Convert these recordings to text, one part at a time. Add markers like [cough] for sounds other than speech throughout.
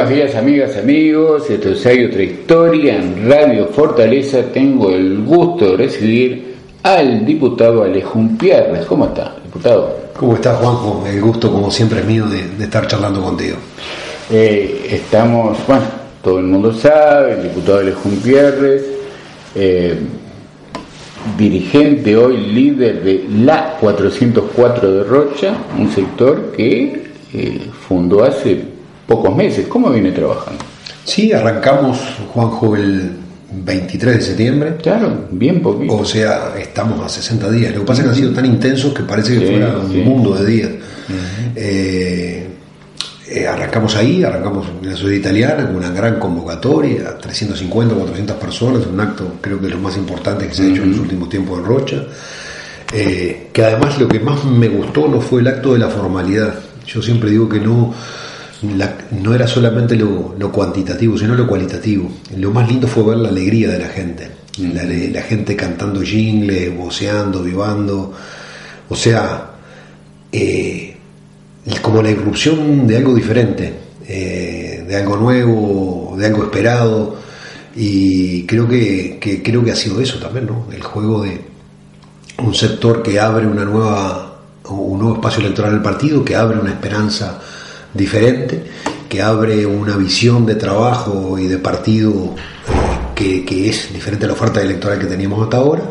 Buenos días amigas, amigos, esto es Hay Otra Historia en Radio Fortaleza. Tengo el gusto de recibir al diputado Alejón Pierres. ¿Cómo está, diputado? ¿Cómo está Juanjo? El gusto como siempre es mío de, estar charlando contigo. Eh, estamos, bueno, todo el mundo sabe, el diputado Alejón Pierres, eh, dirigente hoy, líder de la 404 de Rocha, un sector que eh, fundó hace pocos meses. ¿Cómo viene trabajando? Sí, arrancamos, Juanjo, el 23 de septiembre. Claro, bien poquito. O sea, estamos a 60 días. Lo que pasa es que han sido tan intensos que parece que fuera un mundo de días. Eh, eh, arrancamos ahí, arrancamos en la ciudad italiana con una gran convocatoria, 350, 400 personas, un acto creo que es lo más importante que se ha hecho en los últimos tiempos en Rocha. Eh, que además lo que más me gustó no fue el acto de la formalidad. Yo siempre digo que no, no era solamente lo, cuantitativo, sino lo cualitativo. Lo más lindo fue ver la alegría de la gente, la, gente cantando jingle, voceando, vivando, o sea, eh, como la irrupción de algo diferente, eh, de algo nuevo, de algo esperado, y creo que, que, creo que ha sido eso también, ¿no? El juego de un sector que abre una nueva un nuevo espacio electoral del partido, que abre una esperanza diferente, que abre una visión de trabajo y de partido eh, que, es diferente a la oferta electoral que teníamos hasta ahora.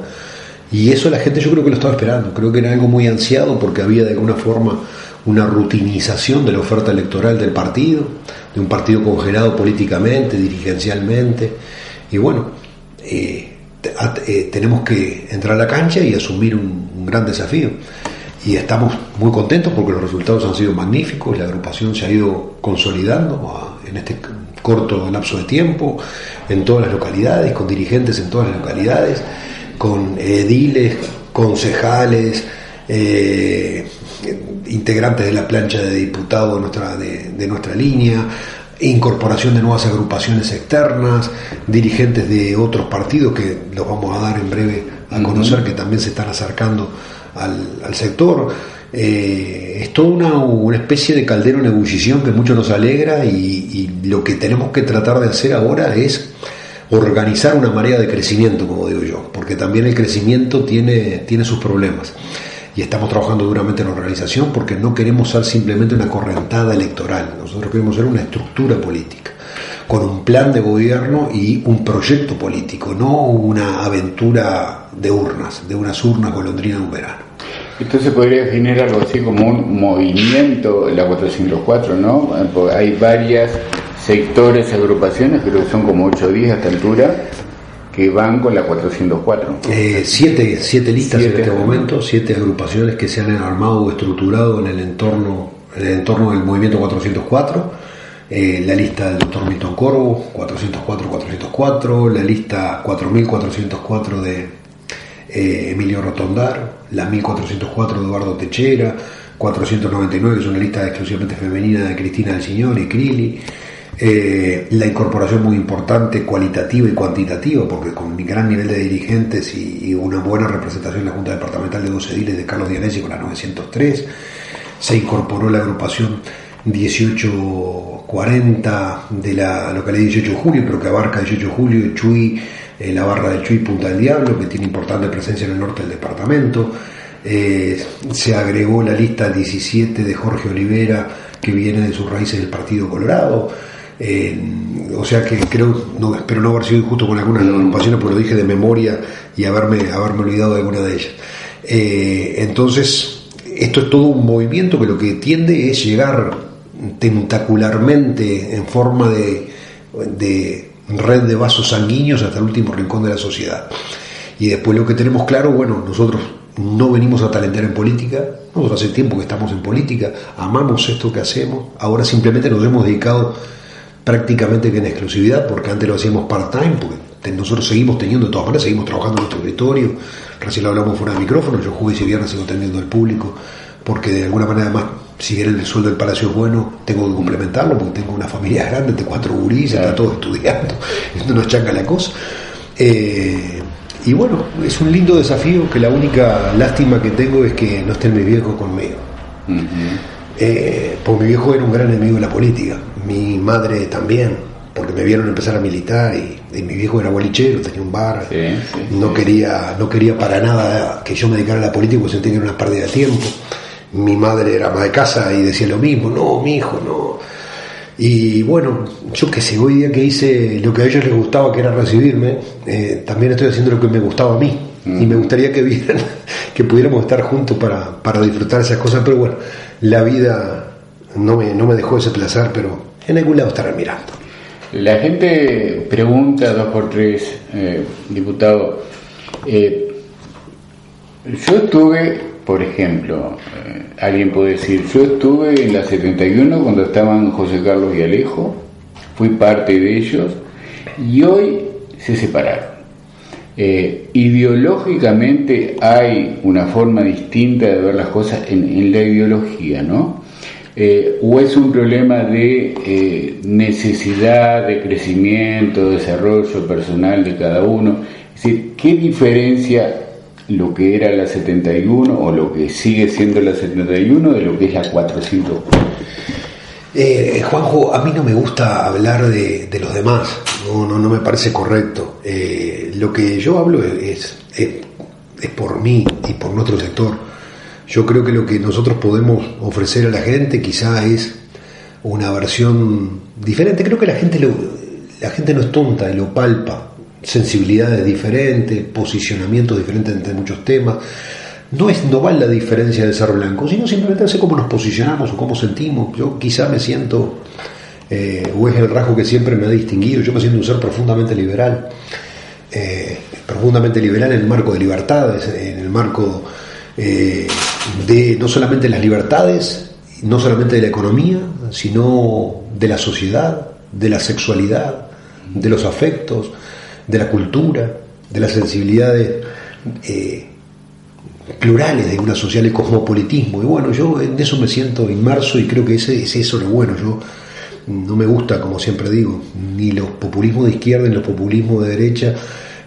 Y eso la gente yo creo que lo estaba esperando, creo que era algo muy ansiado porque había de alguna forma una rutinización de la oferta electoral del partido, de un partido congelado políticamente, dirigencialmente. Y bueno, eh, eh, tenemos que entrar a la cancha y asumir un gran desafío y estamos muy contentos porque los resultados han sido magníficos, la agrupación se ha ido consolidando en este corto lapso de tiempo, en todas las localidades, con dirigentes en todas las localidades, con ediles, concejales, eh, integrantes de la plancha de diputados de nuestra, de nuestra línea, incorporación de nuevas agrupaciones externas, dirigentes de otros partidos que los vamos a dar en breve a conocer, que también se están acercando al, sector. Eh, es toda una, especie de caldero en ebullición que mucho nos alegra y, lo que tenemos que tratar de hacer ahora es organizar una marea de crecimiento, como digo yo, porque también el crecimiento tiene, tiene sus problemas. Y estamos trabajando duramente en la organización porque no queremos ser simplemente una correntada electoral, nosotros queremos ser una estructura política, con un plan de gobierno y un proyecto político, no una aventura de urnas, de unas urnas golondrina en un verano. Esto se podría definir algo así como un movimiento, la 404, ¿no? Hay varias sectores, agrupaciones, creo que son como 8 o 10 a esta altura, que van con la 404. Eh, siete, siete listas en este momento, siete agrupaciones que se han armado o estructurado en el entorno, en el entorno del movimiento 404. Eh, la lista del doctor Milton Corvo, 404-404, la lista 4404 de eh, Emilio Rotondar, la 1404 de Eduardo Techera, 499 que es una lista exclusivamente femenina de Cristina del Señor y Crilli, eh, la incorporación muy importante cualitativa y cuantitativa, porque con mi gran nivel de dirigentes y, una buena representación en la Junta Departamental de 12 ediles de Carlos Dianesi con la 903, se incorporó la agrupación 1840 de la localidad 18 de julio, pero que abarca 18 de julio, Chuy, eh, la barra de Chuy Punta del Diablo, que tiene importante presencia en el norte del departamento. Eh, se agregó la lista 17 de Jorge Olivera, que viene de sus raíces del Partido Colorado. Eh, o sea que creo, no, espero no haber sido injusto con algunas de las agrupaciones, porque lo dije de memoria y haberme, haberme olvidado de alguna de ellas. entonces, esto es todo un movimiento que lo que tiende es llegar tentacularmente en forma de red de vasos sanguíneos hasta el último rincón de la sociedad. Y después lo que tenemos claro, bueno, nosotros no venimos a talentar en política, nosotros hace tiempo que estamos en política, amamos esto que hacemos, ahora simplemente nos hemos dedicado prácticamente que en exclusividad, porque antes lo hacíamos part-time, porque nosotros seguimos teniendo, de todas maneras, seguimos trabajando en nuestro escritorio, recién lo hablamos fuera de micrófono, yo jueves y viernes sigo atendiendo al público, porque de alguna manera además si bien el sueldo del palacio es bueno, tengo que complementarlo porque tengo una familia grande, tengo cuatro gurises, está todo estudiando, [laughs] no nos chanca la cosa. Eh, y bueno, es un lindo desafío que la única lástima que tengo es que no estén mis viejos conmigo. Eh, porque mi viejo era un gran enemigo de la política. mi madre también, porque me vieron empezar a militar y, mi viejo era bolichero, tenía un bar, no, Quería, no quería para nada que yo me dedicara a la política porque sentía que era una pérdida de tiempo. Mi madre era más de casa y decía lo mismo, no, mi hijo, no. Y bueno, yo que sé, hoy día que hice lo que a ellos les gustaba, que era recibirme, eh, también estoy haciendo lo que me gustaba a mí. Y me gustaría que vieran [laughs] que pudiéramos estar juntos para, para disfrutar esas cosas, pero bueno, la vida no me, no me dejó ese placer, pero en algún lado estarán mirando. La gente pregunta dos por tres, eh, diputado. Eh, yo estuve, por ejemplo, eh, alguien puede decir, yo estuve en la 71 cuando estaban José Carlos y Alejo, fui parte de ellos y hoy se separaron. ideológicamente hay una forma distinta de ver las cosas en, la ideología, ¿no? Eh, o es un problema de eh, necesidad de crecimiento, desarrollo personal de cada uno. Es decir, ¿qué diferencia lo que era la 71 o lo que sigue siendo la 71 de lo que es la 400? Eh, Juanjo, a mí no me gusta hablar de, los demás, no, no, no, me parece correcto. lo que yo hablo es, es por mí y por nuestro sector. Yo creo que lo que nosotros podemos ofrecer a la gente quizá es una versión diferente. Creo que la gente, lo, la gente no es tonta y lo palpa. Sensibilidades diferentes, posicionamientos diferentes entre muchos temas. No es no vale la diferencia de ser blanco, sino simplemente sé cómo nos posicionamos o cómo sentimos. Yo quizá me siento, eh, o es el rasgo que siempre me ha distinguido, yo me siento un ser profundamente liberal. Eh, profundamente liberal en el marco de libertades, en el marco eh, de no solamente las libertades, no solamente de la economía, sino de la sociedad, de la sexualidad, de los afectos, de la cultura, de las sensibilidades eh, plurales de una social y cosmopolitismo. Y bueno, yo en eso me siento inmerso y creo que ese es eso lo bueno. Yo no me gusta, como siempre digo, ni los populismos de izquierda ni los populismos de derecha,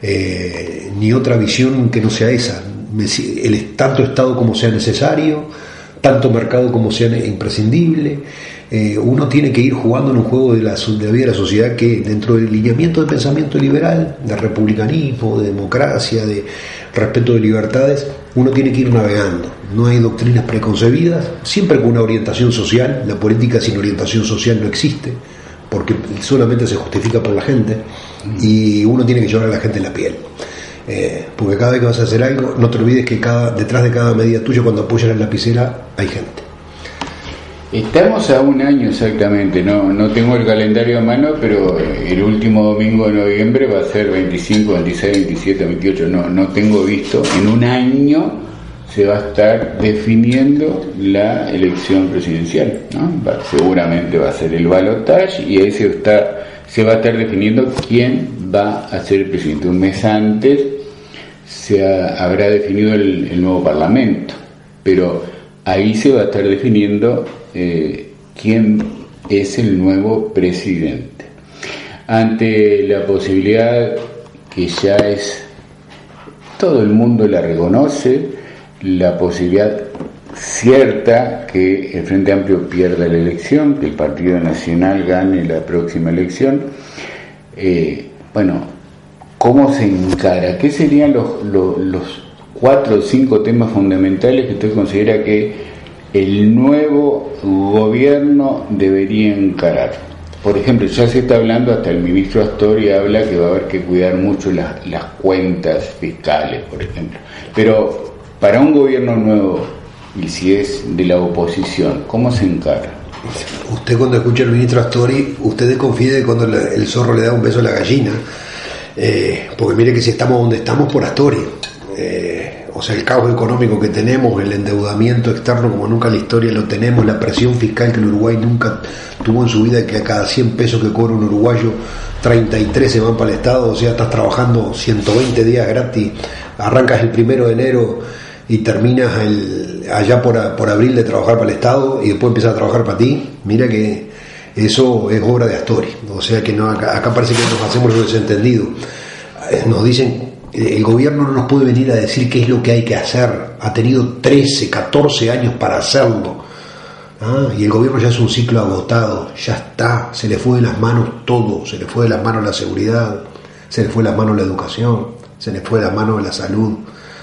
eh, ni otra visión que no sea esa el, tanto Estado como sea necesario, tanto mercado como sea imprescindible. Eh, uno tiene que ir jugando en un juego de la, de la vida de la sociedad que dentro del lineamiento de pensamiento liberal, de republicanismo, de democracia, de respeto de libertades, uno tiene que ir navegando. No hay doctrinas preconcebidas, siempre con una orientación social. La política sin orientación social no existe, porque solamente se justifica por la gente y uno tiene que llevar a la gente en la piel. Eh, porque cada vez que vas a hacer algo, no te olvides que cada, detrás de cada medida tuya, cuando apoyas la lapicera, hay gente. Estamos a un año exactamente, no, no tengo el calendario a mano, pero el último domingo de noviembre va a ser 25, 26, 27, 28, no, no tengo visto. En un año se va a estar definiendo la elección presidencial, seguramente va a ser el balotaje y ahí se, está, se va a estar definiendo quién va a ser el presidente. Un mes antes se habrá definido el, nuevo Parlamento, pero ahí se va a estar definiendo eh, quién es el nuevo presidente. Ante la posibilidad que ya es, todo el mundo la reconoce, la posibilidad cierta que el Frente Amplio pierda la elección, que el Partido Nacional gane la próxima elección, eh, bueno, ¿cómo se encara? ¿Qué serían los, los, cuatro o cinco temas fundamentales que usted considera que el nuevo gobierno debería encarar? Por ejemplo, ya se está hablando, hasta el ministro Astori habla que va a haber que cuidar mucho las, las cuentas fiscales, por ejemplo. Pero para un gobierno nuevo, y si es de la oposición, ¿cómo se encara? Usted cuando escucha al ministro Astori, usted desconfía de cuando el zorro le da un beso a la gallina, eh, porque mire que si estamos donde estamos por Astori, eh, o sea, el caos económico que tenemos, el endeudamiento externo como nunca en la historia lo tenemos, la presión fiscal que el Uruguay nunca tuvo en su vida, que a cada 100 pesos que cobra un uruguayo, 33 se van para el Estado, o sea, estás trabajando 120 días gratis, arrancas el primero de enero y terminas el, allá por, por abril de trabajar para el Estado y después empiezas a trabajar para ti, mira que eso es obra de Astori. O sea que no, acá, parece que nos hacemos lo desentendido. Eh, nos dicen, eh, el gobierno no nos puede venir a decir qué es lo que hay que hacer. Ha tenido 13, 14 años para hacerlo. Ah, y el gobierno ya es un ciclo agotado, ya está, se le fue de las manos todo, se le fue de las manos la seguridad, se le fue de las manos la educación, se le fue de las manos la salud,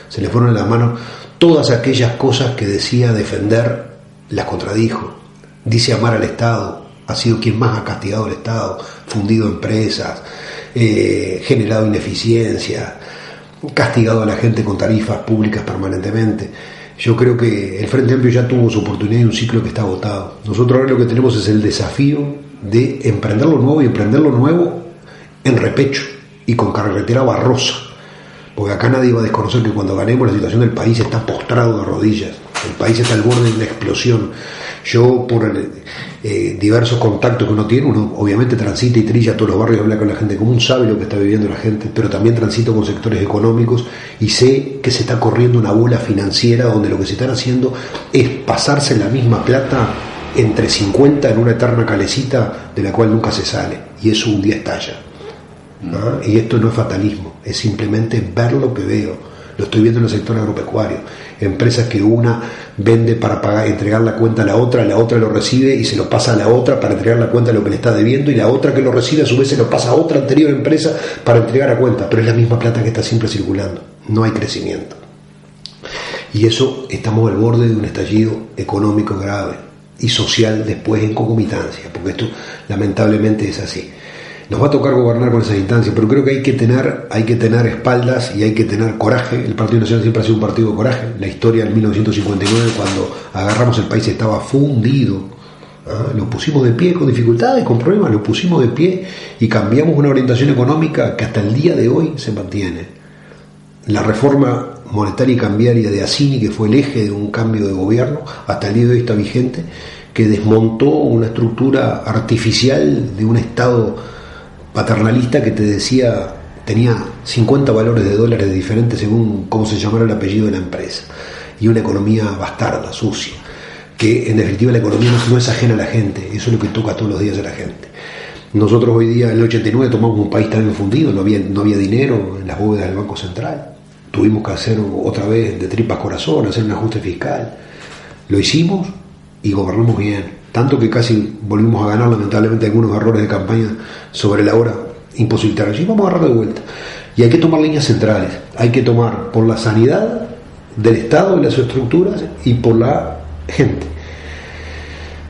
se le fueron de las manos todas aquellas cosas que decía defender, las contradijo. Dice amar al Estado, ha sido quien más ha castigado al Estado, fundido empresas, eh, generado ineficiencia, castigado a la gente con tarifas públicas permanentemente. Yo creo que el Frente Amplio ya tuvo su oportunidad y un ciclo que está agotado. Nosotros ahora lo que tenemos es el desafío de emprender lo nuevo y emprender lo nuevo en repecho y con carretera barrosa. Porque acá nadie va a desconocer que cuando ganemos la situación del país está postrado de rodillas. El país está al borde de una explosión. Yo, por eh, diversos contactos que uno tiene, uno obviamente transita y trilla todos los barrios, habla con la gente común, sabe lo que está viviendo la gente, pero también transito con sectores económicos y sé que se está corriendo una bola financiera donde lo que se están haciendo es pasarse la misma plata entre 50 en una eterna calecita de la cual nunca se sale y eso un día estalla. Y esto no es fatalismo, es simplemente ver lo que veo. Lo estoy viendo en el sector agropecuario empresas que una vende para pagar, entregar la cuenta a la otra, la otra lo recibe y se lo pasa a la otra para entregar la cuenta de lo que le está debiendo y la otra que lo recibe a su vez se lo pasa a otra anterior empresa para entregar a cuenta, pero es la misma plata que está siempre circulando, no hay crecimiento. Y eso estamos al borde de un estallido económico grave y social después en concomitancia, porque esto lamentablemente es así. Nos va a tocar gobernar con esas instancias, pero creo que hay que tener, hay que tener espaldas y hay que tener coraje. El Partido Nacional siempre ha sido un partido de coraje. La historia del 1959, cuando agarramos el país, estaba fundido. ¿ah? Lo pusimos de pie con dificultades, con problemas, lo pusimos de pie y cambiamos una orientación económica que hasta el día de hoy se mantiene. La reforma monetaria y cambiaria de Asini, que fue el eje de un cambio de gobierno, hasta el día de hoy está vigente, que desmontó una estructura artificial de un Estado paternalista que te decía tenía 50 valores de dólares diferentes según cómo se llamara el apellido de la empresa y una economía bastarda, sucia, que en definitiva la economía no, es ajena a la gente, eso es lo que toca todos los días a la gente. Nosotros hoy día, en el 89, tomamos un país tan fundido, no había, no había dinero en las bóvedas del Banco Central. Tuvimos que hacer otra vez de tripas corazón, hacer un ajuste fiscal. Lo hicimos y gobernamos bien tanto que casi volvimos a ganar lamentablemente algunos errores de campaña sobre la hora imposibilitaron. Y vamos a agarrar de vuelta. Y hay que tomar líneas centrales. Hay que tomar por la sanidad del Estado y las estructuras y por la gente.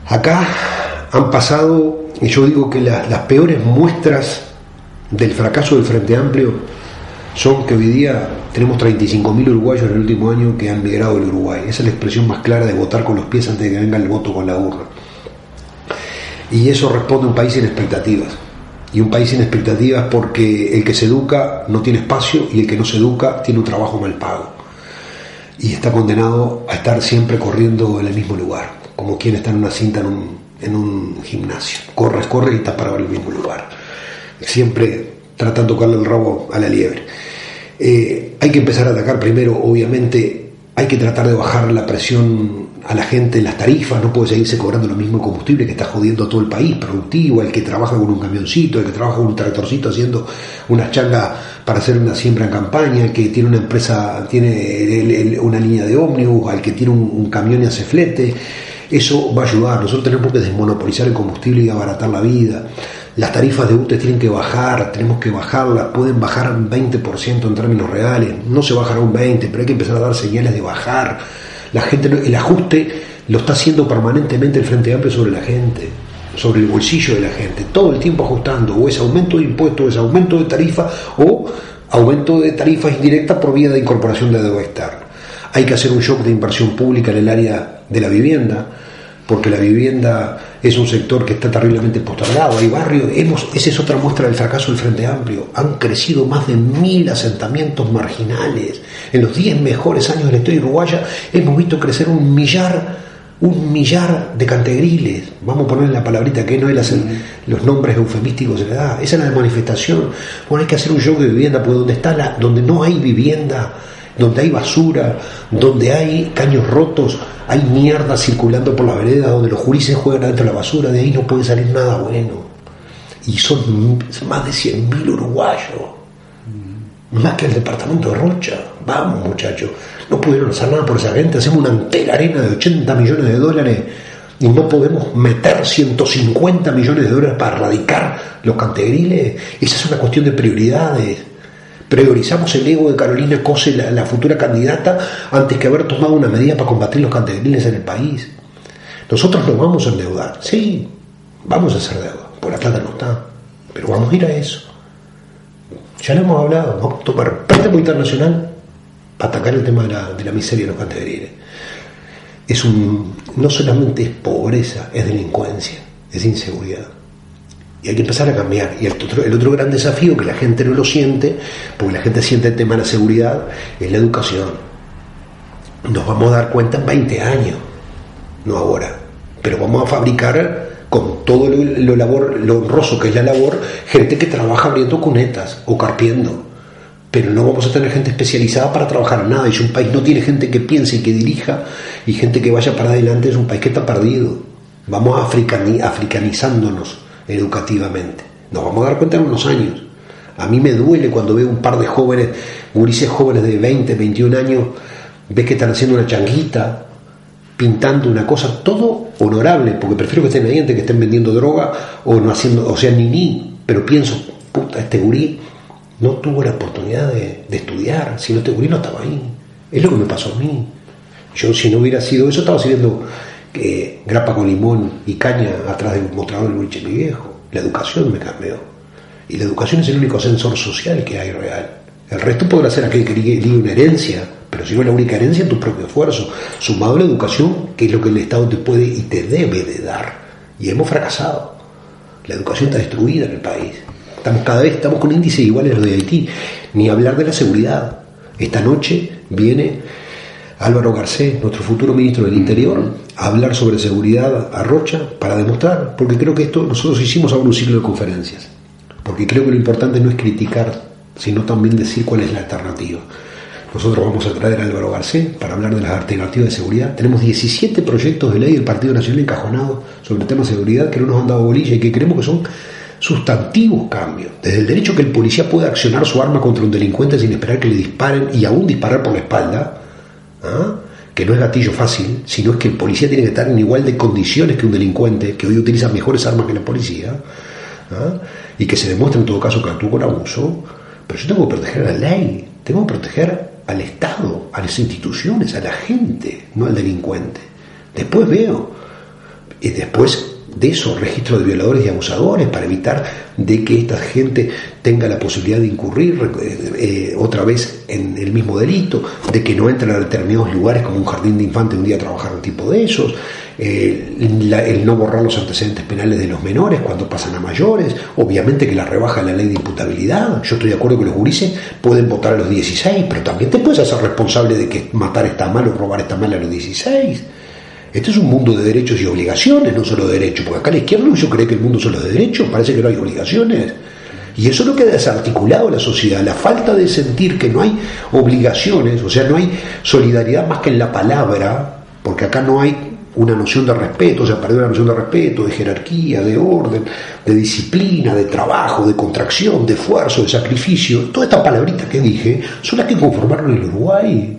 Acá han pasado, y yo digo que las peores muestras del fracaso del Frente Amplio son que hoy día tenemos 35.000 uruguayos en el último año que han migrado del Uruguay. Esa es la expresión más clara de votar con los pies antes de que venga el voto con la urna. Y eso responde a un país sin expectativas. Y un país sin expectativas porque el que se educa no tiene espacio y el que no se educa tiene un trabajo mal pago. Y está condenado a estar siempre corriendo en el mismo lugar, como quien está en una cinta en un, en un gimnasio. Corres, corres y estás parado en el mismo lugar. Siempre tratando de tocarle el rabo a la liebre. Eh, hay que empezar a atacar primero, obviamente, hay que tratar de bajar la presión a la gente en las tarifas, no puede seguirse cobrando lo mismo combustible que está jodiendo a todo el país productivo, el que trabaja con un camioncito, el que trabaja con un tractorcito haciendo una changa para hacer una siembra en campaña, el que tiene una empresa, tiene una línea de ómnibus, al que tiene un, camión y hace flete, eso va a ayudar. Nosotros tenemos que desmonopolizar el combustible y abaratar la vida. Las tarifas de UTE tienen que bajar, tenemos que bajarlas, pueden bajar un 20% en términos reales, no se bajará un 20%, pero hay que empezar a dar señales de bajar la gente, el ajuste lo está haciendo permanentemente el Frente Amplio sobre la gente, sobre el bolsillo de la gente, todo el tiempo ajustando, o es aumento de impuestos, o es aumento de tarifa, o aumento de tarifas indirectas por vía de incorporación de deuda externa. Hay que hacer un shock de inversión pública en el área de la vivienda, porque la vivienda es un sector que está terriblemente postergado. Hay barrios, hemos, esa es otra muestra del fracaso del Frente Amplio. Han crecido más de mil asentamientos marginales. En los diez mejores años de la historia uruguaya hemos visto crecer un millar, un millar de cantegriles. Vamos a poner la palabrita que no es los nombres eufemísticos de la edad. Esa es la manifestación. Bueno, hay que hacer un show de vivienda, porque donde está la, donde no hay vivienda, donde hay basura, donde hay caños rotos, hay mierda circulando por la vereda, donde los juristas juegan adentro de la basura, de ahí no puede salir nada bueno. Y son más de 100.000 uruguayos, más que el departamento de Rocha. Vamos, muchachos, no pudieron hacer nada por esa gente, hacemos una entera arena de 80 millones de dólares y no podemos meter 150 millones de dólares para erradicar los cantegriles. Esa es una cuestión de prioridades. Priorizamos el ego de Carolina Cose, la, futura candidata, antes que haber tomado una medida para combatir los cantegriles en el país. Nosotros nos vamos a endeudar, sí, vamos a hacer deuda, por la plata no está, pero vamos a ir a eso. Ya lo hemos hablado, vamos a tomar préstamo internacional para atacar el tema de la, miseria de los cantegriles es un, no solamente es pobreza, es delincuencia, es inseguridad. Y hay que empezar a cambiar. Y el otro, el otro gran desafío que la gente no lo siente, porque la gente siente el tema de la seguridad, es la educación. Nos vamos a dar cuenta en 20 años, no ahora. Pero vamos a fabricar con todo lo, labor, lo honroso que es la labor, gente que trabaja abriendo cunetas o carpiendo pero no vamos a tener gente especializada para trabajar nada. Y si un país no tiene gente que piense y que dirija y gente que vaya para adelante, es un país que está perdido. Vamos africanizándonos educativamente. Nos vamos a dar cuenta en unos años. A mí me duele cuando veo un par de jóvenes, gurises jóvenes de 20, 21 años, ves que están haciendo una changuita, pintando una cosa, todo honorable, porque prefiero que estén ahí antes que estén vendiendo droga o no haciendo, o sea, ni ni, pero pienso, puta, este gurí no tuvo la oportunidad de, estudiar, si no, este gurí no estaba ahí. Es lo que me pasó a mí. Yo, si no hubiera sido eso, estaba sirviendo grapa con limón y caña atrás del mostrador del boliche mi viejo. La educación me cambió. Y la educación es el único ascensor social que hay real. El resto podrá ser aquel que ligue una herencia, pero si no es la única herencia, tu propio esfuerzo. Sumado a la educación, que es lo que el Estado te puede y te debe de dar. Y hemos fracasado. La educación está destruida en el país. Cada vez estamos con índices iguales a los de Haití. Ni hablar de la seguridad. Esta noche viene Álvaro Garcés, nuestro futuro ministro del Interior, a hablar sobre seguridad a Rocha para demostrar, porque creo que esto nosotros hicimos ahora un ciclo de conferencias, porque creo que lo importante no es criticar, sino también decir cuál es la alternativa. Nosotros vamos a traer a Álvaro Garcés para hablar de las alternativas de seguridad. Tenemos 17 proyectos de ley del Partido Nacional encajonados sobre el tema de seguridad que no nos han dado bolilla y que creemos que son sustantivos cambios, desde el derecho que el policía pueda accionar su arma contra un delincuente sin esperar que le disparen y aún disparar por la espalda, ¿ah? que no es gatillo fácil, sino es que el policía tiene que estar en igual de condiciones que un delincuente, que hoy utiliza mejores armas que la policía, ¿ah? y que se demuestra en todo caso que actuó con abuso, pero yo tengo que proteger a la ley, tengo que proteger al Estado, a las instituciones, a la gente, no al delincuente. Después veo, y después de esos registros de violadores y abusadores para evitar de que esta gente tenga la posibilidad de incurrir eh, eh, otra vez en el mismo delito, de que no entren a determinados lugares como un jardín de infantes un día a trabajar un tipo de esos, eh, el no borrar los antecedentes penales de los menores cuando pasan a mayores, obviamente que la rebaja la ley de imputabilidad, yo estoy de acuerdo que los gurises pueden votar a los 16, pero también te puedes hacer responsable de que matar está mal o robar está mal a los 16. Este es un mundo de derechos y obligaciones, no solo de derechos, porque acá la izquierda yo cree que el mundo solo de derechos, parece que no hay obligaciones. Y eso es lo que ha desarticulado la sociedad, la falta de sentir que no hay obligaciones, o sea, no hay solidaridad más que en la palabra, porque acá no hay una noción de respeto, o sea, perdió la noción de respeto, de jerarquía, de orden, de disciplina, de trabajo, de contracción, de esfuerzo, de sacrificio. Todas estas palabritas que dije son las que conformaron el Uruguay.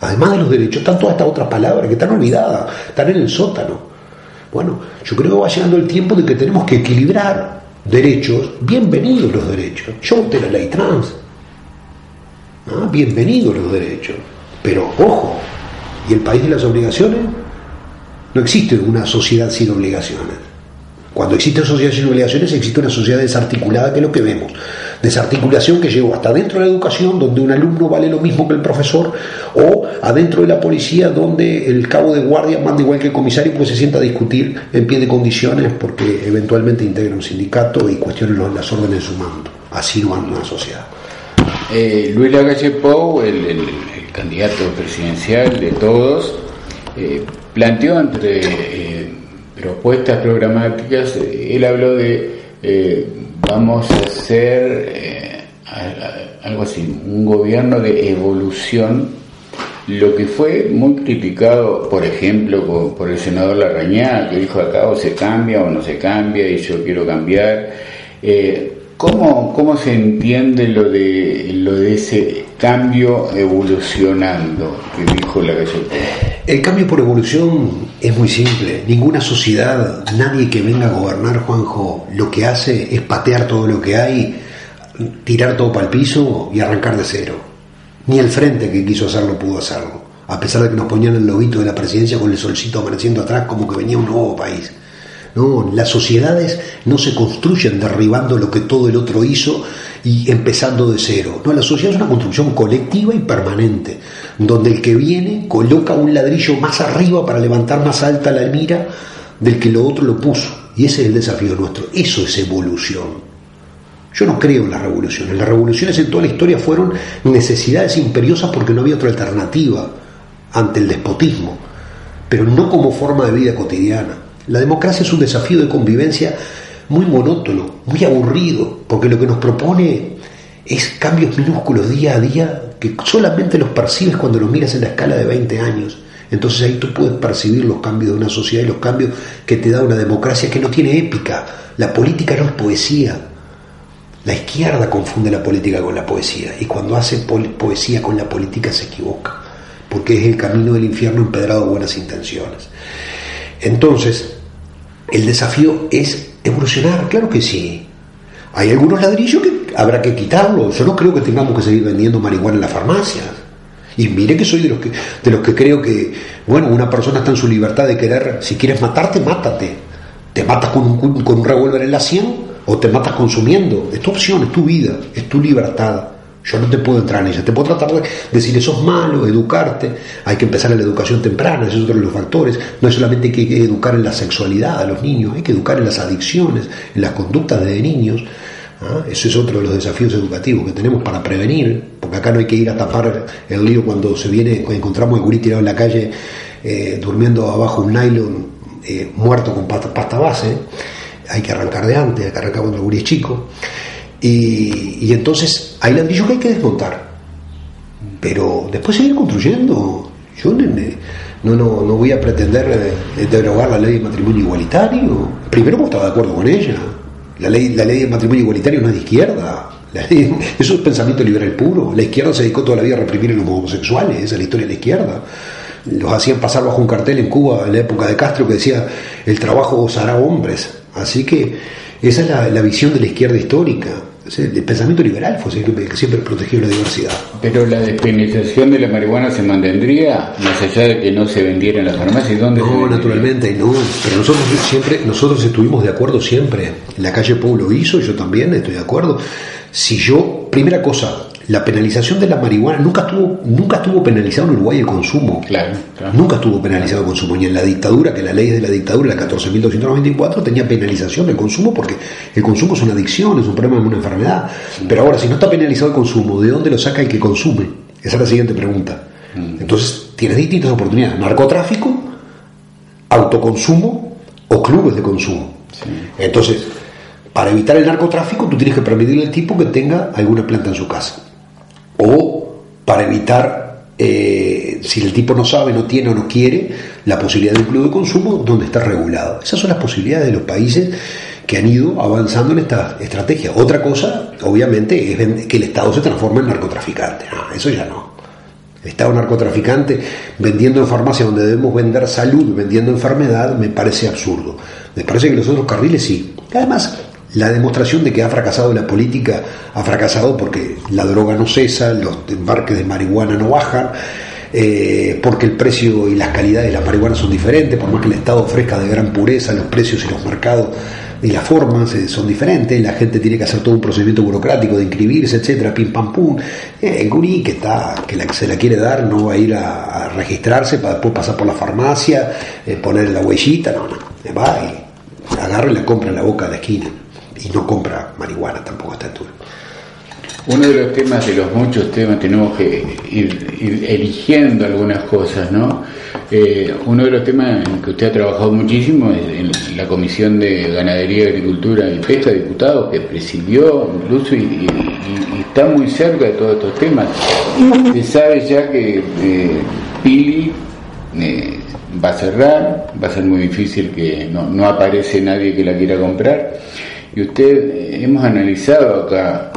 Además de los derechos, están todas estas otras palabras que están olvidadas, están en el sótano. Bueno, yo creo que va llegando el tiempo de que tenemos que equilibrar derechos, bienvenidos los derechos. Yo te la ley trans, bienvenidos los derechos. Pero ojo, ¿y el país de las obligaciones? No existe una sociedad sin obligaciones. Cuando existe una sociedad sin obligaciones, existe una sociedad desarticulada, que es lo que vemos desarticulación que llegó hasta dentro de la educación, donde un alumno vale lo mismo que el profesor, o adentro de la policía, donde el cabo de guardia manda igual que el comisario, porque se sienta a discutir en pie de condiciones, porque eventualmente integra un sindicato y cuestiona las órdenes de su mando. Así no anda una sociedad. Eh, Luis Lagalle Pou, el, candidato presidencial de todos, eh, planteó entre eh, propuestas programáticas, él habló de vamos a hacer eh, algo así, un gobierno de evolución, lo que fue muy criticado, por ejemplo, por, el senador Larrañá, que dijo acá o se cambia o no se cambia y yo quiero cambiar. Eh, ¿cómo, ¿Cómo se entiende lo de, lo de ese cambio evolucionando que dijo la galleta? El cambio por evolución es muy simple. Ninguna sociedad, nadie que venga a gobernar, Juanjo, lo que hace es patear todo lo que hay, tirar todo para el piso y arrancar de cero. Ni el frente que quiso hacerlo pudo hacerlo. A pesar de que nos ponían el lobito de la presidencia con el solcito apareciendo atrás como que venía un nuevo país. No, las sociedades no se construyen derribando lo que todo el otro hizo y empezando de cero. No, la sociedad es una construcción colectiva y permanente, donde el que viene coloca un ladrillo más arriba para levantar más alta la mira del que lo otro lo puso. Y ese es el desafío nuestro. Eso es evolución. Yo no creo en las revoluciones. Las revoluciones en toda la historia fueron necesidades imperiosas porque no había otra alternativa ante el despotismo, pero no como forma de vida cotidiana. La democracia es un desafío de convivencia muy monótono, muy aburrido, porque lo que nos propone es cambios minúsculos día a día que solamente los percibes cuando los miras en la escala de 20 años. Entonces ahí tú puedes percibir los cambios de una sociedad y los cambios que te da una democracia que no tiene épica. La política no es poesía. La izquierda confunde la política con la poesía y cuando hace poesía con la política se equivoca, porque es el camino del infierno empedrado de buenas intenciones. Entonces, el desafío es evolucionar, claro que sí. Hay algunos ladrillos que habrá que quitarlos. Yo no creo que tengamos que seguir vendiendo marihuana en las farmacias. Y mire que soy de los que, de los que creo que, bueno, una persona está en su libertad de querer, si quieres matarte, mátate. Te matas con un, con un revólver en la sien o te matas consumiendo. Es tu opción, es tu vida, es tu libertad. Yo no te puedo entrar en ella, te puedo tratar de decir eso es malo, educarte, hay que empezar en la educación temprana, ese es otro de los factores. No es solamente que hay que educar en la sexualidad a los niños, hay que educar en las adicciones, en las conductas de niños. ¿ah? Eso es otro de los desafíos educativos que tenemos para prevenir, porque acá no hay que ir a tapar el lío cuando se viene, cuando encontramos el gurí tirado en la calle eh, durmiendo abajo un nylon eh, muerto con pasta, base, hay que arrancar de antes, hay que arrancar cuando el gurí es chico. Y, entonces hay ladrillos que hay que desmontar. Pero después seguir construyendo. Yo no, no, no voy a pretender eh, derogar la ley de matrimonio igualitario. Primero, porque estaba de acuerdo con ella. La ley, la ley de matrimonio igualitario no es de izquierda. [laughs] eso es pensamiento liberal puro. La izquierda se dedicó toda la vida a reprimir a los homosexuales. Esa es la historia de la izquierda. Los hacían pasar bajo un cartel en Cuba en la época de Castro que decía: el trabajo gozará hombres. Así que esa es la visión de la izquierda histórica. El pensamiento liberal fue el que siempre protegió la diversidad. Pero la despenalización de la marihuana se mantendría, más allá de que no se vendiera en las farmacias. ¿Dónde no, naturalmente, no. Pero nosotros siempre, nosotros estuvimos de acuerdo siempre. La calle Pueblo hizo, yo también estoy de acuerdo. Si yo, primera cosa, la penalización de la marihuana nunca estuvo nunca estuvo penalizado en Uruguay el consumo. Claro, Nunca estuvo penalizado el consumo. Ni en la dictadura, que la ley de la dictadura, la 14.294, tenía penalización del consumo porque el consumo es una adicción, es un problema, es una enfermedad. Pero ahora, si no está penalizado el consumo, ¿de dónde lo saca el que consume? Esa es la siguiente pregunta. Mm. Entonces, tienes distintas oportunidades. Narcotráfico, autoconsumo o clubes de consumo. Entonces, para evitar el narcotráfico, tú tienes que permitirle al tipo que tenga alguna planta en su casa o para evitar, eh, si el tipo no sabe, no tiene o no quiere, la posibilidad de un club de consumo donde está regulado. Esas son las posibilidades de los países que han ido avanzando en esta estrategia. Otra cosa, obviamente, es que el Estado se transforme en narcotraficante. eso ya no. El Estado narcotraficante vendiendo en farmacia donde debemos vender salud, vendiendo enfermedad, me parece absurdo. Me parece que los otros carriles sí. Además, la demostración de que ha fracasado la política ha fracasado porque la droga no cesa, los embarques de marihuana no bajan, eh, porque el precio y las calidades de la marihuana son diferentes, por más que el Estado ofrezca de gran pureza, los precios y los mercados y las formas eh, son diferentes, la gente tiene que hacer todo un procedimiento burocrático de inscribirse, etcétera, pim pam pum. Eh, el gurí que está, que se la quiere dar, no va a ir a, registrarse para después pasar por la farmacia, poner la huellita, no, no, va y agarra y la compra en la boca de la esquina y no compra marihuana tampoco a esta altura. Uno de los temas, de los muchos temas, tenemos que ir, eligiendo algunas cosas, ¿no? Eh, uno de los temas en que usted ha trabajado muchísimo es en la Comisión de Ganadería, Agricultura y Pesca, diputados, que presidió incluso y, está muy cerca de todos estos temas. Se sabe ya que eh, Pili eh, va a cerrar, va a ser muy difícil que no, no aparece nadie que la quiera comprar y usted, eh, hemos analizado acá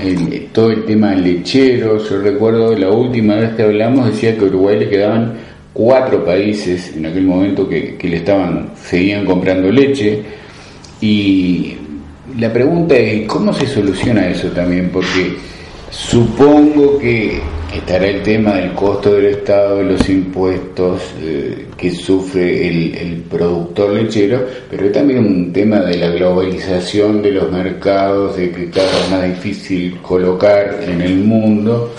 todo el tema lechero. Yo recuerdo la última vez que hablamos decía que a Uruguay le quedaban cuatro países en aquel momento que le estaban, seguían comprando leche y la pregunta es, ¿cómo se soluciona eso también? Porque supongo que estará el tema del costo del Estado, los impuestos eh, que sufre el, productor lechero, pero también un tema de la globalización de los mercados, de que cada vez más difícil colocar en el mundo,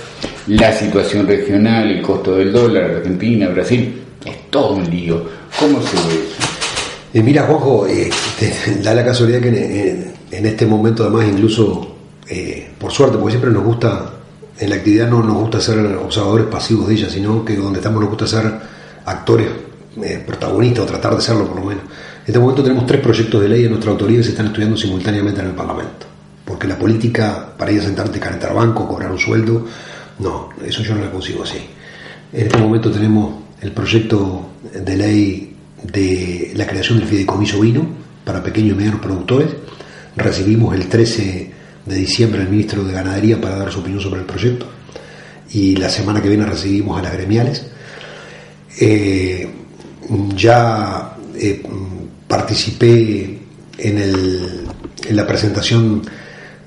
la situación regional, el costo del dólar, Argentina, Brasil, es todo un lío. ¿Cómo se ve eso? Mira, Juanjo, eh, [laughs] da la casualidad que en, este momento, además, incluso, eh, por suerte, porque siempre nos gusta, en la actividad no nos gusta ser observadores pasivos de ella, sino que donde estamos nos gusta ser actores protagonistas o tratar de serlo por lo menos. En este momento tenemos tres proyectos de ley en nuestra autoría que se están estudiando simultáneamente en el Parlamento. Porque la política, para ir a sentarte, calentar banco, cobrar un sueldo, no, eso yo no la consigo así. En este momento tenemos el proyecto de ley de la creación del fideicomiso vino para pequeños y medianos productores. Recibimos el 13 de diciembre al ministro de Ganadería para dar su opinión sobre el proyecto y la semana que viene recibimos a las gremiales. Eh, ya eh, participé en, el, en, la presentación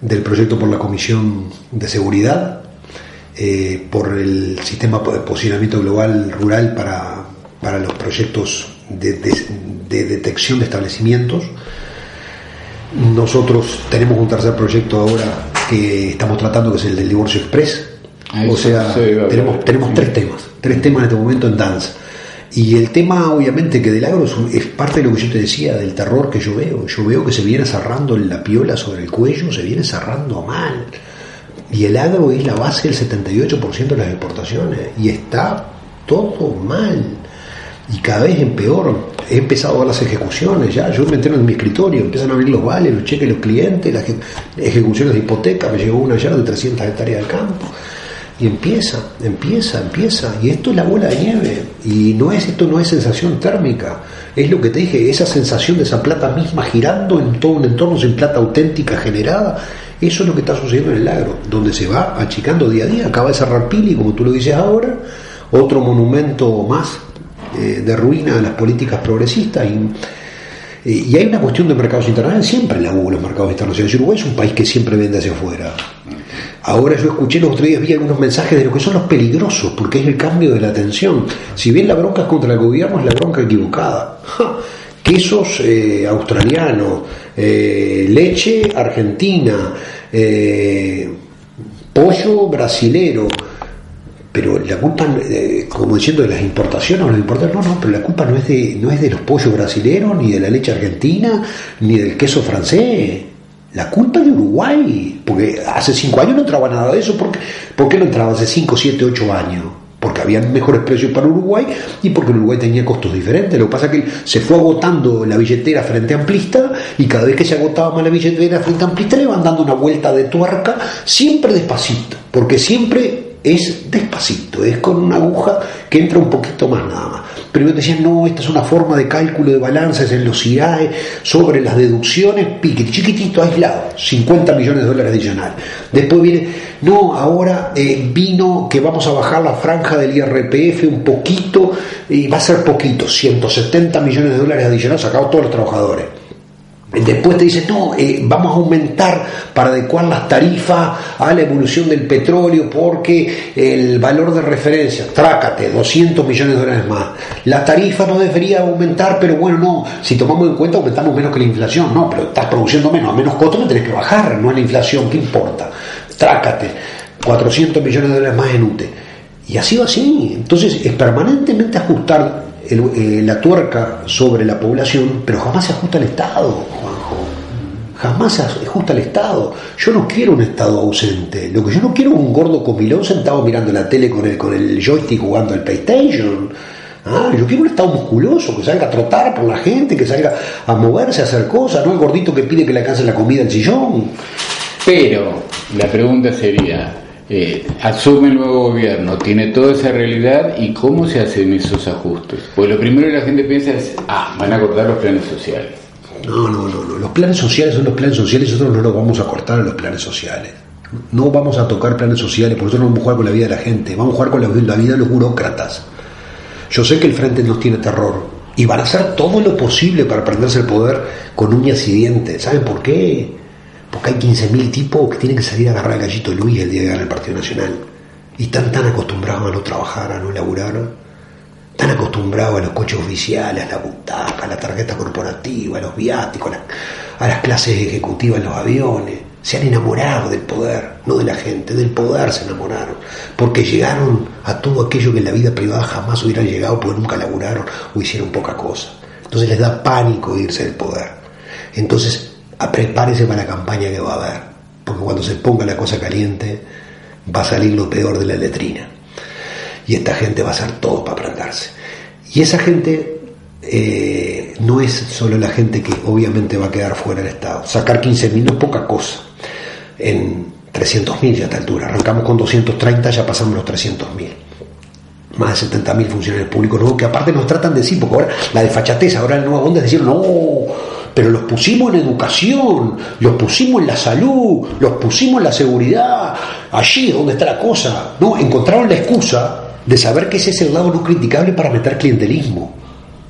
del proyecto por la Comisión de Seguridad, eh, por el sistema de posicionamiento global rural para, para los proyectos de, detección de establecimientos. Nosotros tenemos un tercer proyecto ahora que estamos tratando, que es el del divorcio express. o sea, tenemos, tenemos tres temas, tres temas en este momento en danza. Y el tema, obviamente, que del agro es, parte de lo que yo te decía, del terror que yo veo. Yo veo que se viene cerrando la piola sobre el cuello, se viene cerrando mal. Y el agro es la base del 78% de las exportaciones. Y está todo mal y cada vez en peor. He empezado a ver las ejecuciones ya, yo me entero en mi escritorio, empiezan a abrir los vales, los cheques los clientes, las ejecuciones de hipoteca, me llegó una ayer de 300 hectáreas de campo. Y empieza, empieza, empieza. Y esto es la bola de nieve. Y no es, esto no es sensación térmica. Es lo que te dije, esa sensación de esa plata misma girando en todo un entorno sin plata auténtica generada. Eso es lo que está sucediendo en el agro, donde se va achicando día a día. Acaba de cerrar Pili, como tú lo dices ahora, otro monumento más de ruina a las políticas progresistas y, y, hay una cuestión de mercados internacionales, siempre la hubo los mercados internacionales. Uruguay es un país que siempre vende hacia afuera. Ahora yo escuché los otros días, vi algunos mensajes de lo que son los peligrosos, porque es el cambio de la atención. Si bien la bronca es contra el gobierno, es la bronca equivocada. [laughs] Quesos eh, australianos, eh, leche argentina, pollo brasilero, pero la culpa, eh, como diciendo de las importaciones los importadores, no, no, pero la culpa no es de, no es de los pollos brasileños, ni de la leche argentina, ni del queso francés. La culpa es de Uruguay, porque hace cinco años no entraba nada de eso. ¿Por qué, ¿Por qué no entraba hace cinco, siete, ocho años? Porque habían mejores precios para Uruguay y porque Uruguay tenía costos diferentes. Lo que pasa es que se fue agotando la billetera frente a amplista y cada vez que se agotaba más la billetera frente a amplista le van dando una vuelta de tuerca, siempre despacito, porque siempre es despacito, es con una aguja que entra un poquito más nada más. Primero decían, no, esta es una forma de cálculo de balances en los IAE sobre las deducciones, pique, chiquitito, aislado, 50 millones de dólares adicionales. Después viene, no, ahora eh, vino que vamos a bajar la franja del IRPF un poquito, y va a ser poquito, 170 millones de dólares adicionales sacados todos los trabajadores. Después te dicen, no, eh, vamos a aumentar para adecuar las tarifas a la evolución del petróleo porque el valor de referencia, trácate, 200 millones de dólares más. La tarifa no debería aumentar, pero bueno, no, si tomamos en cuenta aumentamos menos que la inflación, no, pero estás produciendo menos, a menos costo no tenés que bajar, no es la inflación, ¿qué importa? Trácate, 400 millones de dólares más en UTE. Y ha sido así, entonces es permanentemente ajustar eh, la tuerca sobre la población, pero jamás se ajusta al Estado, Juanjo. Jamás se ajusta al Estado. Yo no quiero un Estado ausente. Lo que yo no quiero es un gordo comilón sentado mirando la tele con el, con el joystick jugando al PlayStation. Ah, yo quiero un Estado musculoso, que salga a trotar por la gente, que salga a moverse, a hacer cosas, no el gordito que pide que le alcance la comida al sillón. Pero la pregunta sería, eh, asume el nuevo gobierno, tiene toda esa realidad y cómo se hacen esos ajustes. Pues lo primero que la gente piensa es, ah, van a cortar los planes sociales. No, no, no, no. Los planes sociales son los planes sociales nosotros no los vamos a cortar a los planes sociales. No vamos a tocar planes sociales, por eso no vamos a jugar con la vida de la gente, vamos a jugar con la, vida de los burócratas. Yo sé que el frente nos tiene terror y van a hacer todo lo posible para prenderse el poder con uñas y dientes. ¿Saben por qué? Porque hay 15.000 tipos que tienen que salir a agarrar al gallito Luis el día de ganar el Partido Nacional. Y están tan acostumbrados a no trabajar, a no laburar, tan acostumbrados a los coches oficiales, a la butaca, a la tarjeta corporativa, a los viáticos, a, las clases ejecutivas en los aviones. Se han enamorado del poder, no de la gente, del poder se enamoraron, porque llegaron a todo aquello que en la vida privada jamás hubieran llegado porque nunca laburaron o hicieron poca cosa. Entonces les da pánico irse del poder. Entonces, prepárese para la campaña que va a haber, porque cuando se ponga la cosa caliente va a salir lo peor de la letrina. Y esta gente va a hacer todo para prenderse. Y esa gente eh, no es solo la gente que obviamente va a quedar fuera del Estado. Sacar 15.000 no es poca cosa. En 300.000 ya a esta altura. Arrancamos con 230, ya pasamos los 300.000 más de 70.000 funcionarios públicos nuevos que aparte nos tratan de decir, porque ahora la desfachatez, ahora el nuevo onda es decir, no, pero los pusimos en educación, los pusimos en la salud, los pusimos en la seguridad, allí donde está la cosa, ¿no? Encontraron la excusa de saber que ese es el lado no criticable para meter clientelismo.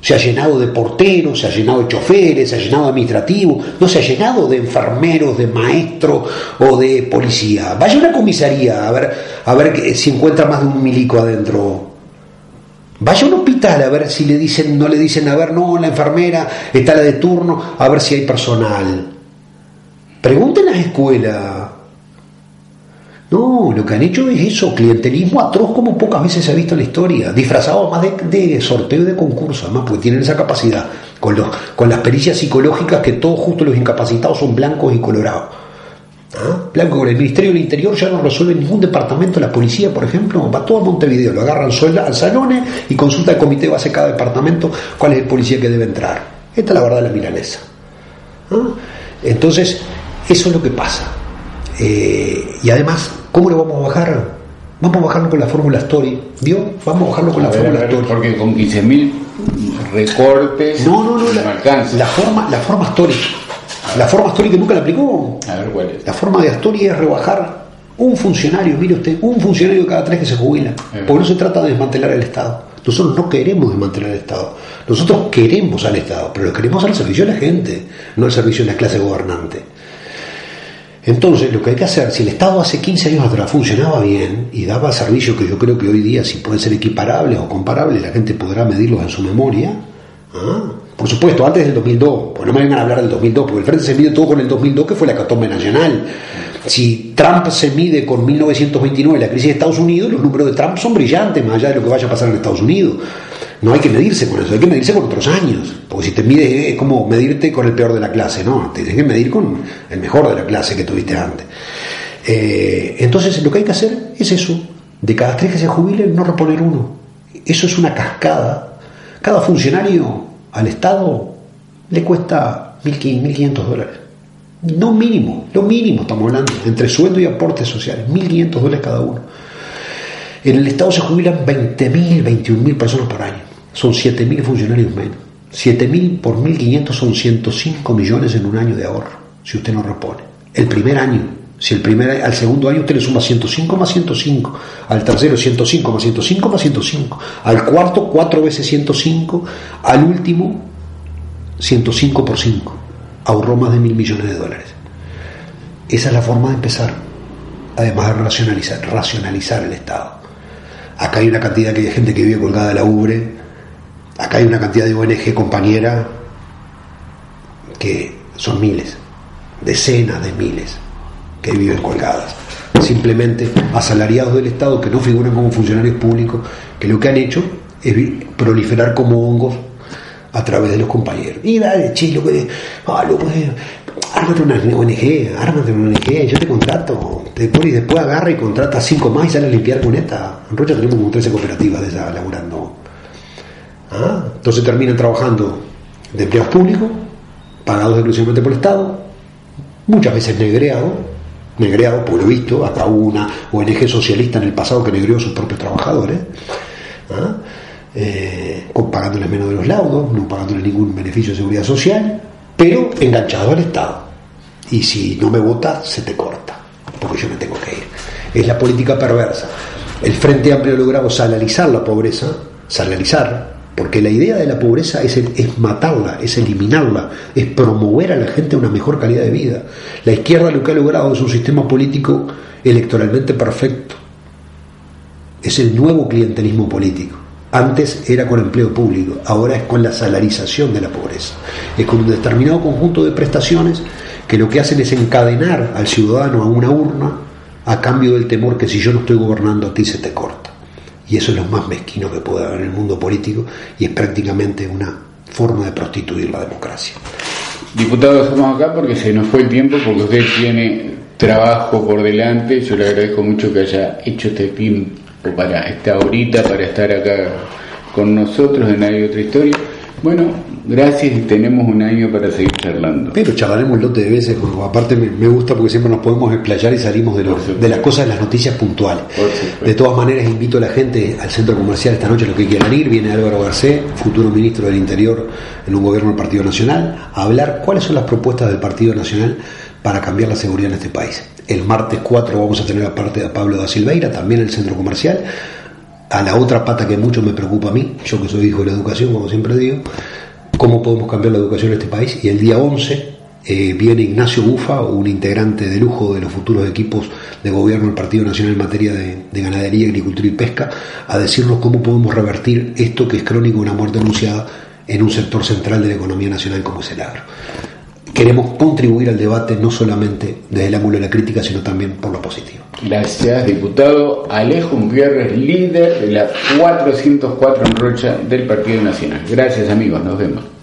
Se ha llenado de porteros, se ha llenado de choferes, se ha llenado de administrativos, no se ha llenado de enfermeros, de maestros o de policía. Vaya a una comisaría a ver, a ver si encuentra más de un milico adentro Vaya a a ver si le dicen, no le dicen, a ver, no, la enfermera está la de turno, a ver si hay personal. Pregunten a la escuela. No, lo que han hecho es eso, clientelismo atroz como pocas veces se ha visto en la historia, disfrazado más de, sorteo y de concurso, además, porque tienen esa capacidad, con, los, con las pericias psicológicas que todos justo los incapacitados son blancos y colorados. Blanco con el Ministerio del Interior ya no resuelve ningún departamento, la policía, por ejemplo, va todo a Montevideo, lo agarran al salón y consulta el comité base cada departamento cuál es el policía que debe entrar. Esta es la verdad de la milanesa. ¿Ah? Entonces, eso es lo que pasa. Eh, y además, ¿cómo lo vamos a bajar? Vamos a bajarlo con la fórmula Story. ¿Vio? Vamos a bajarlo con la fórmula Story. Porque con 15.000 recortes no, no, no, la, la, forma, la forma Story la forma Astori nunca la aplicó. A ver cuál es. La forma de Astori es rebajar un funcionario, mire usted, un funcionario cada tres que se jubila. Porque no se trata de desmantelar el Estado. Nosotros no queremos desmantelar el Estado. Nosotros queremos al Estado, pero lo queremos al servicio de la gente, no al servicio de la clase gobernante. Entonces, lo que hay que hacer, si el Estado hace 15 años atrás funcionaba bien y daba servicios que yo creo que hoy día, si pueden ser equiparables o comparables, la gente podrá medirlos en su memoria, ¿ah? Por supuesto, antes del 2002, pues no me vengan a hablar del 2002, porque el Frente se mide todo con el 2002, que fue la catombe nacional. Si Trump se mide con 1929, la crisis de Estados Unidos, los números de Trump son brillantes, más allá de lo que vaya a pasar en Estados Unidos. No hay que medirse con eso, hay que medirse con otros años. Porque si te mides es como medirte con el peor de la clase, ¿no? Te tienes que medir con el mejor de la clase que tuviste antes. Eh, entonces, lo que hay que hacer es eso: de cada tres que se jubilen, no reponer uno. Eso es una cascada. Cada funcionario al Estado le cuesta 1.500 dólares. No mínimo, lo mínimo estamos hablando, entre sueldo y aportes sociales, 1.500 dólares cada uno. En el Estado se jubilan 20.000, 21.000 personas por año. Son 7.000 funcionarios menos. 7.000 por 1.500 son 105 millones en un año de ahorro, si usted no repone. El primer año, si el primer, al segundo año usted le suma 105 más 105, al tercero 105 más 105 más 105, al cuarto 4 veces 105, al último 105 por 5. Ahorró más de mil millones de dólares. Esa es la forma de empezar, además de racionalizar, racionalizar el Estado. Acá hay una cantidad de gente que vive colgada de la ubre, acá hay una cantidad de ONG compañera que son miles, decenas de miles que viven colgadas. Simplemente asalariados del Estado que no figuran como funcionarios públicos, que lo que han hecho es proliferar como hongos a través de los compañeros. Y dale, chilo, que, ah, lo, pues, ármate una ONG, ármate una ONG, yo te contrato. Después, y después agarra y contrata cinco más y sale a limpiar con esta. En Rocha tenemos como 13 cooperativas de esas laburando. ¿Ah? Entonces terminan trabajando de empleados públicos, pagados exclusivamente por el Estado, muchas veces negreados, negreado, por lo visto, hasta una ONG socialista en el pasado que negreó a sus propios trabajadores, ¿ah? eh, pagándoles menos de los laudos, no pagándoles ningún beneficio de seguridad social, pero enganchado al Estado. Y si no me votas, se te corta, porque yo me tengo que ir. Es la política perversa. El Frente Amplio ha logrado salarizar la pobreza salarizar, porque la idea de la pobreza es, matarla, es eliminarla, es promover a la gente una mejor calidad de vida. La izquierda lo que ha logrado es un sistema político electoralmente perfecto. Es el nuevo clientelismo político. Antes era con empleo público, ahora es con la salarización de la pobreza. Es con un determinado conjunto de prestaciones que lo que hacen es encadenar al ciudadano a una urna a cambio del temor que si yo no estoy gobernando a ti se te corta. Y eso es lo más mezquino que puede haber en el mundo político y es prácticamente una forma de prostituir la democracia. Diputados, estamos acá porque se nos fue el tiempo, porque usted tiene trabajo por delante. Yo le agradezco mucho que haya hecho este tiempo para esta horita, para estar acá con nosotros en Hay Otra Historia. Bueno, gracias y tenemos un año para seguir charlando. Pero charlaremos un lote de veces, aparte me, gusta porque siempre nos podemos explayar y salimos de, de las cosas, de las noticias puntuales. De todas maneras, invito a la gente al centro comercial esta noche, los que quieran ir. Viene Álvaro Garcés, futuro ministro del Interior en un gobierno del Partido Nacional, a hablar cuáles son las propuestas del Partido Nacional para cambiar la seguridad en este país. El martes 4 vamos a tener aparte de Pablo da Silveira, también en el centro comercial a la otra pata que mucho me preocupa a mí, yo que soy hijo de la educación, como siempre digo, cómo podemos cambiar la educación en este país. Y el día 11 eh, viene Ignacio Bufa, un integrante de lujo de los futuros equipos de gobierno del Partido Nacional en materia de, de, ganadería, agricultura y pesca, a decirnos cómo podemos revertir esto que es crónico una muerte anunciada en un sector central de la economía nacional como es el agro queremos contribuir al debate no solamente desde el ángulo de la crítica, sino también por lo positivo. Gracias, diputado Alejo Gutiérrez, líder de la 404 en Rocha del Partido Nacional. Gracias, amigos, nos vemos.